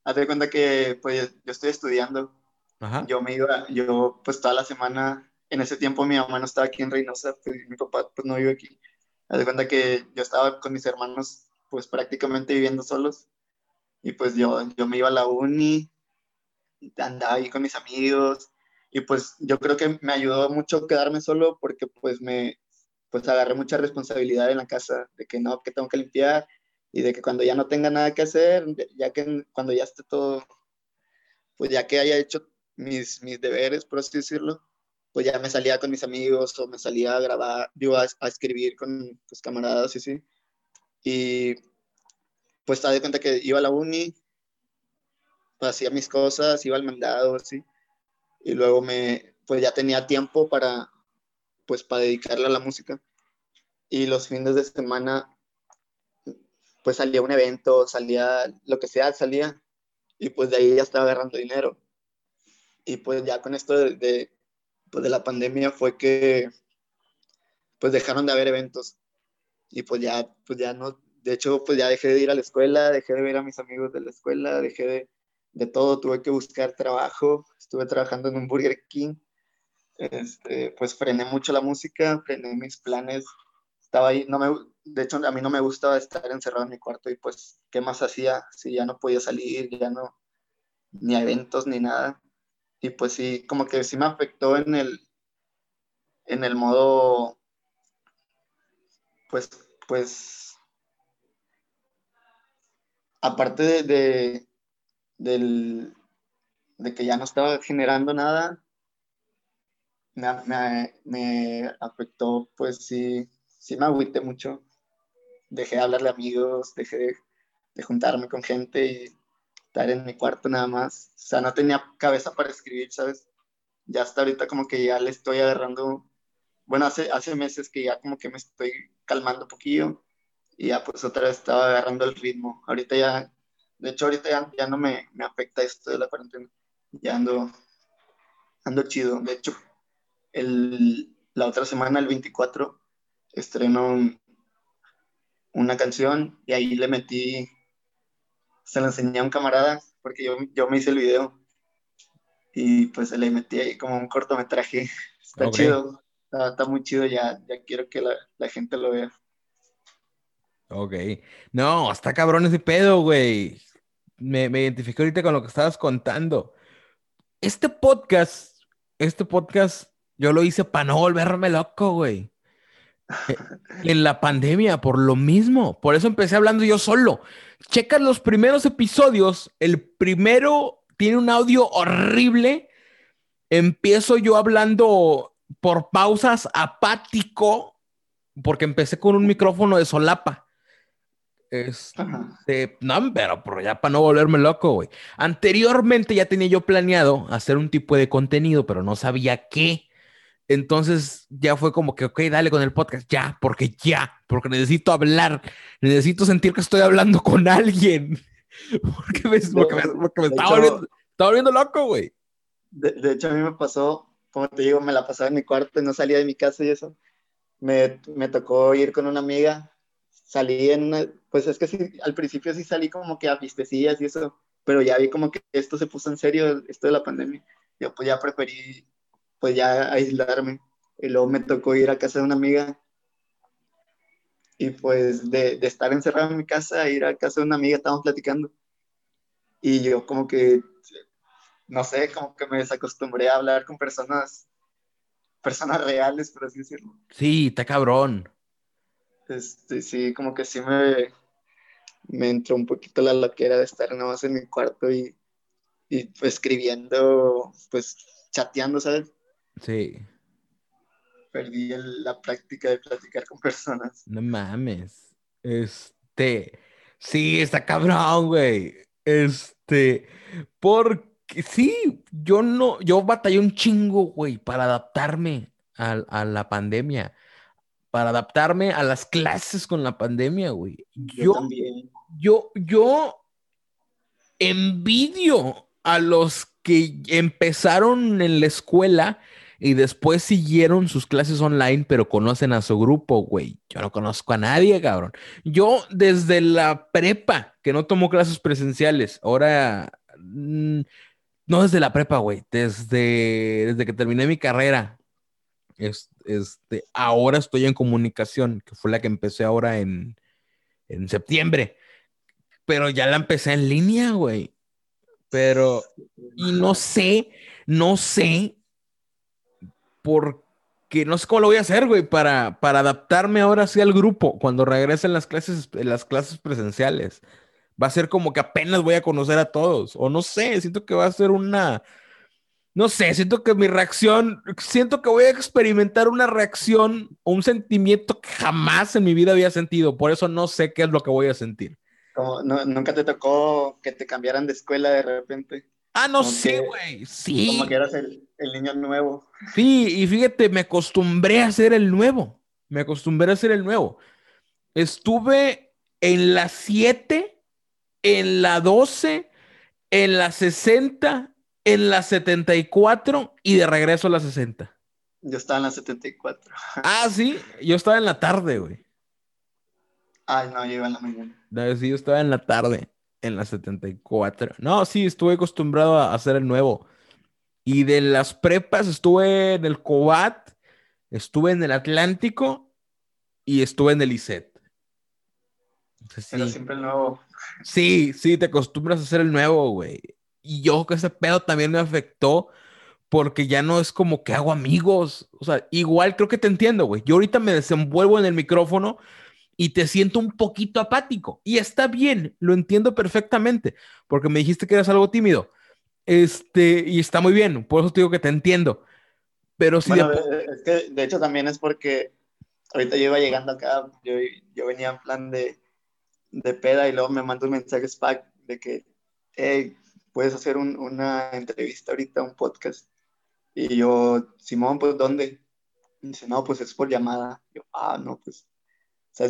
Hazte cuenta que, pues, yo estoy estudiando. Ajá. Yo me iba, yo, pues, toda la semana en ese tiempo mi mamá no estaba aquí en Reynosa, pues, mi papá pues no vive aquí. Haz de cuenta que yo estaba con mis hermanos pues prácticamente viviendo solos Y pues yo, yo me iba a la uni, andaba ahí con mis amigos, y pues yo creo que me ayudó mucho quedarme solo porque pues me, pues agarré mucha responsabilidad en la casa, de que no, que tengo que limpiar, y de que cuando ya no tenga nada que hacer, ya que cuando ya esté todo, pues ya que haya hecho mis, mis deberes, por así decirlo, pues ya me salía con mis amigos o me salía a grabar, digo, a, escribir con pues, camaradas y así. Y pues te de cuenta que iba a la uni, hacía mis cosas, iba al mandado, así. Y luego me, pues ya tenía tiempo para, pues para dedicarle a la música. Y los fines de semana, pues salía un evento, salía lo que sea, salía. Y pues de ahí ya estaba agarrando dinero. Y pues ya con esto de pues, de la pandemia fue que pues dejaron de haber eventos y pues ya, pues ya no, de hecho pues ya dejé de ir a la escuela, dejé de ver a mis amigos de la escuela, dejé de, de todo, tuve que buscar trabajo, estuve trabajando en un Burger King, este, pues frené mucho la música, frené mis planes, estaba ahí, no me, de hecho a mí no me gustaba estar encerrado en mi cuarto y pues, ¿qué más hacía? Si ya no podía salir, ya no, ni eventos ni nada y pues sí, como que sí me afectó en el, en el modo, pues, pues, aparte de, del, de que ya no estaba generando nada, me, afectó, pues sí, sí me agüité mucho. Dejé de hablarle a amigos, dejé de, de juntarme con gente y estar en mi cuarto nada más. O sea, no tenía cabeza para escribir, ¿sabes? Ya hasta ahorita como que ya le estoy agarrando, bueno, hace, hace meses que ya como que me estoy calmando un poquillo y ya pues otra vez estaba agarrando el ritmo. Ahorita ya, de hecho ahorita ya, ya no me, me, afecta esto de la cuarentena, ya ando, ando chido. De hecho, el, la otra semana, el 24, estreno una canción y ahí le metí se lo enseñé a un camarada porque yo, yo me hice el video y pues se le metí ahí como un cortometraje. Está chido, está, muy chido, ya, ya quiero que la, la gente lo vea. Ok. No, está cabrón ese pedo, güey. Me, me identifico ahorita con lo que estabas contando. Este podcast, este podcast, yo lo hice para no volverme loco, güey. Eh, en la pandemia, por lo mismo. Por eso empecé hablando yo solo. Checa los primeros episodios. El primero tiene un audio horrible. Empiezo yo hablando por pausas apático, porque empecé con un micrófono de solapa. Este, no, pero, pero ya para no volverme loco, güey. Anteriormente ya tenía yo planeado hacer un tipo de contenido, pero no sabía qué. Entonces ya fue como que, ok, dale con el podcast, ya, porque ya, porque necesito hablar, necesito sentir que estoy hablando con alguien. Porque me, estaba, volviendo, loco, güey. De, hecho, a mí me pasó, como te digo, me la pasaba en mi cuarto y no salía de mi casa y eso. Me, me tocó ir con una amiga, salí en, pues es que sí, al principio sí salí como que a fistecillas y eso, pero ya vi como que esto se puso en serio, esto de la pandemia. Yo pues ya preferí pues ya aislarme. Y luego me tocó ir a casa de una amiga. Y pues de, de estar encerrado en mi casa, ir a casa de una amiga, estábamos platicando. Y yo como que, no sé, como que me desacostumbré a hablar con personas, personas reales, por así decirlo. Sí, está cabrón. Este, sí, como que sí me, me entró un poquito la loquera de estar nada más en mi cuarto y, y pues, escribiendo, pues chateando, ¿sabes? Sí. Perdí la práctica de platicar con personas. No mames. Este. Sí, está cabrón, güey. Este. Porque sí, yo no. Yo batallé un chingo, güey, para adaptarme a, la pandemia. Para adaptarme a las clases con la pandemia, güey. Yo, yo también. Yo, yo envidio a los que empezaron en la escuela y después siguieron sus clases online, pero conocen a su grupo, güey. Yo no conozco a nadie, cabrón. Yo desde la prepa, que no tomo clases presenciales, ahora... Mm, no desde la prepa, güey. Desde, desde que terminé mi carrera. Este, ahora estoy en comunicación, que fue la que empecé ahora en, en septiembre. pero ya la empecé en línea, güey. Pero, y no sé, no sé, porque no sé cómo lo voy a hacer, güey, para, para adaptarme ahora sí al grupo cuando regresen las clases, las clases presenciales. Va a ser como que apenas voy a conocer a todos, o no sé, siento que va a ser una, no sé, siento que mi reacción, siento que voy a experimentar una reacción o un sentimiento que jamás en mi vida había sentido, por eso no sé qué es lo que voy a sentir. Como, no, ¿Nunca te tocó que te cambiaran de escuela de repente? Ah, no sé, güey. Sí. Como que eras el, el, niño nuevo. Sí, y fíjate, me acostumbré a ser el nuevo. Me acostumbré a ser el nuevo. Estuve en la 7, en la 12, en la 60, en la 74 y de regreso a la 60. Yo estaba en la 74. Ah, sí. Yo estaba en la tarde, güey. Ay, no, yo iba en la mañana. Sí, yo estaba en la tarde, en la 74. No, sí, estuve acostumbrado a hacer el nuevo. Y de las prepas estuve en el Cobat, estuve en el Atlántico y estuve en el ICET. Pero siempre el nuevo. Sí, sí, te acostumbras a hacer el nuevo, güey. Y yo que ese pedo también me afectó porque ya no es como que hago amigos. O sea, igual creo que te entiendo, güey. Yo ahorita me desenvuelvo en el micrófono y te siento un poquito apático. Y está bien, lo entiendo perfectamente, porque me dijiste que eras algo tímido. Este, y está muy bien, por eso te digo que te entiendo. Pero sí. Bueno, de... Es que de hecho también es porque ahorita yo iba llegando acá, yo, yo venía en plan de, de peda y luego me mandó un mensaje Spac de que, hey, puedes hacer un, una entrevista ahorita, un podcast. Y yo, Simón, pues, ¿dónde? Dice, no, pues es por llamada. yo, ah, no, pues o sea,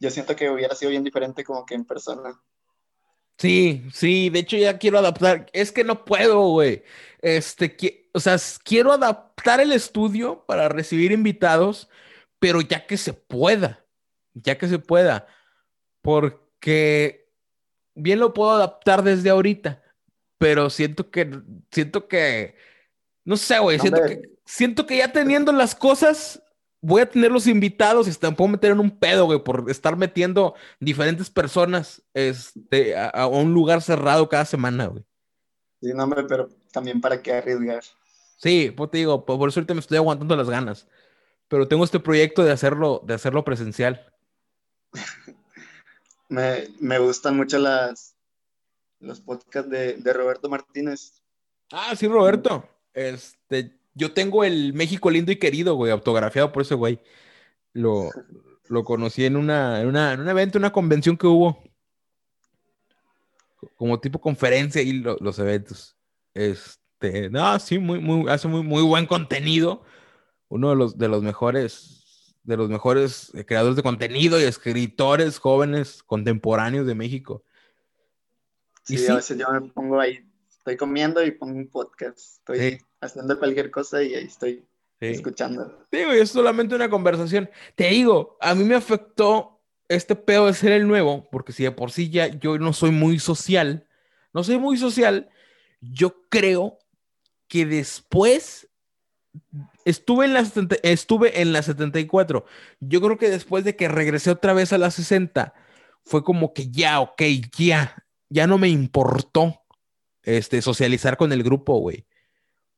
yo siento que hubiera sido bien diferente como que en persona. Sí, sí, de hecho ya quiero adaptar, es que no puedo, güey. Este, o sea, quiero adaptar el estudio para recibir invitados, pero ya que se pueda, ya que se pueda, porque bien lo puedo adaptar desde ahorita, pero siento que, siento que, no sé, güey, siento, que, siento que ya teniendo las cosas voy a tener los invitados y puedo meter en un pedo, güey, por estar metiendo diferentes personas este, a, un lugar cerrado cada semana, güey. Sí, no, hombre, pero también para qué arriesgar. Sí, pues te digo, por, suerte me estoy aguantando las ganas. Pero tengo este proyecto de hacerlo, de hacerlo presencial. me, me, gustan mucho las los podcasts de, de Roberto Martínez. Ah, sí, Roberto. Este, yo tengo el México lindo y querido, güey, autografiado por ese güey. Lo, lo conocí en una, en una, en un evento, una convención que hubo. Como tipo conferencia y los eventos. Este, no, sí, muy, muy, hace muy, muy buen contenido. Uno de los, de los mejores, de los mejores creadores de contenido y escritores jóvenes contemporáneos de México. Sí, sí, a veces yo me pongo ahí, estoy comiendo y pongo un podcast. Estoy haciendo cualquier cosa y ahí estoy escuchando. Digo, es solamente una conversación. Te digo, a mí me afectó este pedo de ser el nuevo, porque si de por sí ya yo no soy muy social, no soy muy social, yo creo que después estuve en la, estuve en la 74. Yo creo que después de que regresé otra vez a la 60, fue como que ya, ok, ya, ya no me importó este, socializar con el grupo, güey.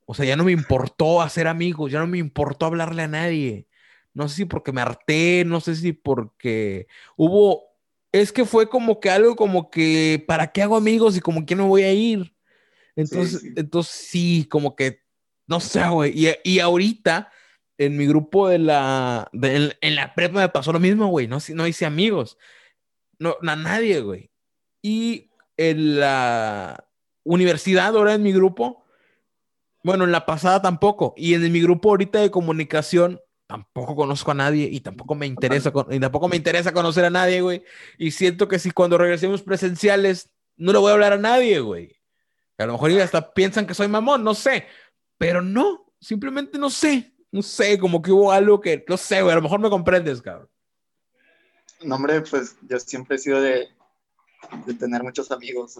O sea, ya no me importó hacer amigos, ya no me importó hablarle a nadie. No sé si porque me harté, no sé si porque hubo, es que fue como que algo como que, ¿para qué hago amigos y como que no voy a ir? Entonces, sí, entonces sí, como que, no sé, güey. Y, y, ahorita, en mi grupo de la, en la prepa me pasó lo mismo, güey. No, no hice amigos. No, a nadie, güey. Y en la universidad, ahora en mi grupo, bueno, en la pasada tampoco. Y en mi grupo ahorita de comunicación tampoco conozco a nadie y tampoco me interesa, y tampoco me interesa conocer a nadie, güey. Y siento que si cuando regresemos presenciales no le voy a hablar a nadie, güey. A lo mejor hasta piensan que soy mamón, no sé. Pero no, simplemente no sé. No sé, como que hubo algo que, no sé, güey, a lo mejor me comprendes, cabrón. No, hombre, pues yo siempre he sido de, de tener muchos amigos.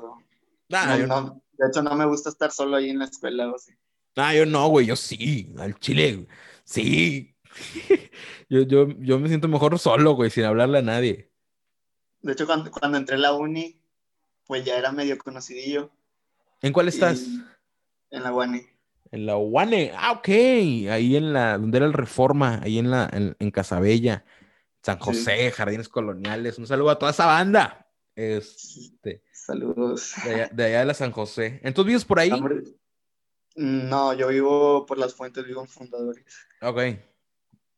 Ah, no, no, de hecho, no me gusta estar solo ahí en la escuela o así. Ah, yo no, güey, yo sí, al chile, sí. yo, yo, yo me siento mejor solo, güey, sin hablarle a nadie. De hecho, cuando, cuando entré a la uni, pues ya era medio conocidillo. ¿En cuál estás? en la UANE. En la UANE, ah, ok. Ahí en la, donde era el Reforma, ahí en la, en, Casabella, San José, Jardines Coloniales. Un saludo a toda esa banda. Este, Saludos. De allá, de la San José. ¿Entonces vives por ahí? No, yo vivo por las fuentes, vivo en Fundadores. Ok.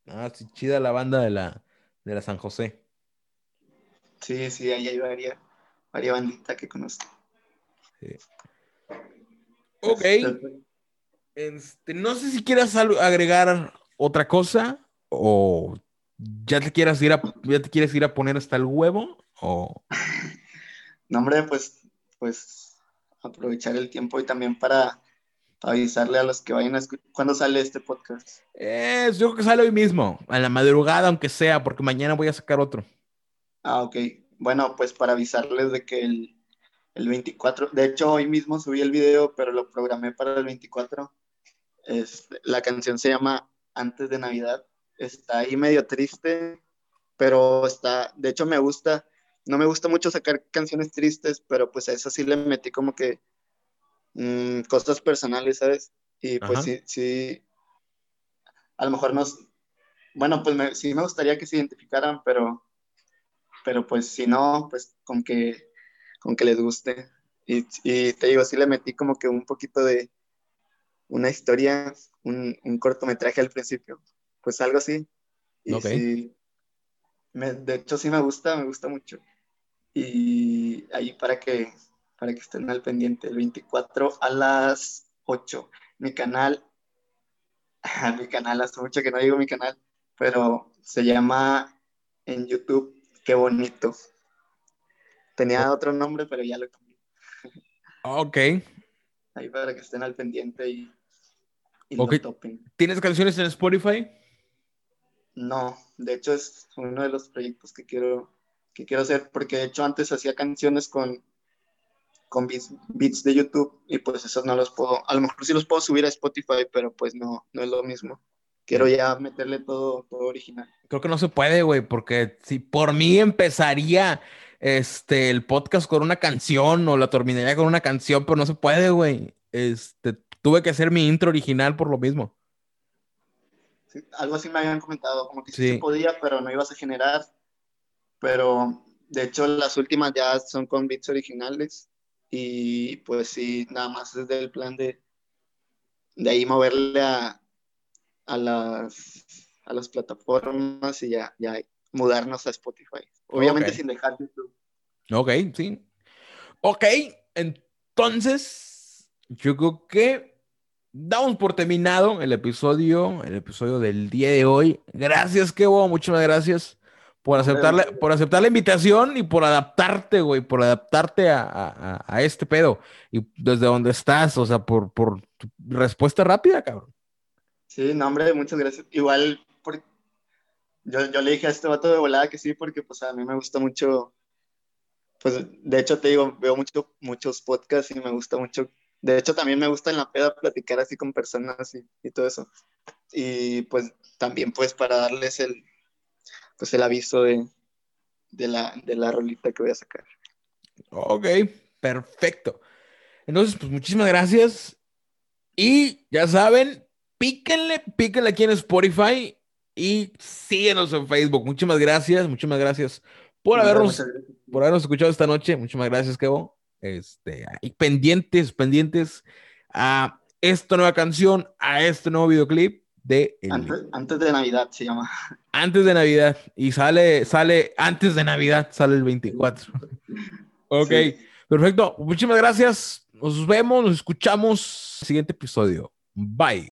Ah, sí, chida la banda de la, de la San José. Sí, sí, ahí hay varias, varias banditas que conozco. Sí. Ok. Este, no sé si quieras agregar otra cosa o ya te quieras ir a, ya te quieres ir a poner hasta el huevo o no hombre pues pues aprovechar el tiempo y también para avisarle a los que vayan a escuchar cuándo sale este podcast yo creo que sale hoy mismo a la madrugada aunque sea porque mañana voy a sacar otro ah ok bueno pues para avisarles de que el el 24. De hecho, hoy mismo subí el video, pero lo programé para el 24. Es, la canción se llama Antes de Navidad. Está ahí medio triste, pero está, de hecho me gusta. No me gusta mucho sacar canciones tristes, pero pues a eso sí le metí como que mm, cosas personales, ¿sabes? Y pues sí, sí, a lo mejor nos, bueno, pues sí me gustaría que se identificaran, pero, pero pues si no, pues con que con que les guste. Y, te digo, sí le metí como que un poquito de una historia, un, cortometraje al principio, pues algo así. Y de hecho sí me gusta, me gusta mucho. Y ahí para que, para que estén al pendiente, el 24 a las 8, mi canal, mi canal, hace mucho que no digo mi canal, pero se llama en YouTube, qué bonito. Tenía otro nombre, pero ya lo cambié. Ok. Ahí para que estén al pendiente y, ¿Tienes canciones en Spotify? No, de hecho es uno de los proyectos que quiero, que quiero hacer, porque de hecho antes hacía canciones con, con beats, de YouTube y pues esos no los puedo, a lo mejor sí los puedo subir a Spotify, pero pues no, no es lo mismo. Quiero ya meterle todo, todo original. Creo que no se puede, güey, porque si por mí empezaría este, el podcast con una canción o la terminaría con una canción, pero no se puede, güey. Este, tuve que hacer mi intro original por lo mismo. Algo así me habían comentado, como que sí. se podía, pero no ibas a generar. Pero de hecho las últimas ya son con beats originales y pues sí, nada más es del plan de, de ahí moverle a, a, las, a las plataformas y ya, ya mudarnos a Spotify. Obviamente sin dejar YouTube. Ok, sí. Ok, entonces yo creo que damos por terminado el episodio, el episodio del día de hoy. Gracias, Kevo, muchas gracias por aceptar, por aceptar la invitación y por adaptarte, güey, por adaptarte a, este pedo. Y desde donde estás, o sea, por, por tu respuesta rápida, cabrón. Sí, no, hombre, muchas gracias. Igual yo, yo le dije a este vato de volada que sí, porque pues a mí me gusta mucho, pues de hecho te digo, veo mucho, muchos podcasts y me gusta mucho, de hecho también me gusta en la peda platicar así con personas y, y todo eso. Y pues también pues para darles el, pues el aviso de, de, la, de la rolita que voy a sacar. Ok, perfecto. Entonces, pues muchísimas gracias. Y ya saben, píquenle, píquenle aquí en Spotify y síguenos en Facebook. Muchísimas gracias, muchísimas gracias por habernos, por habernos escuchado esta noche. Muchísimas gracias, Kevo. Este, y pendientes, pendientes a esta nueva canción, a este nuevo videoclip de antes, de Navidad se llama. Antes de Navidad y sale sale antes de Navidad, sale el 24. ok, perfecto. Muchísimas gracias. Nos vemos, nos escuchamos. Siguiente episodio. Bye.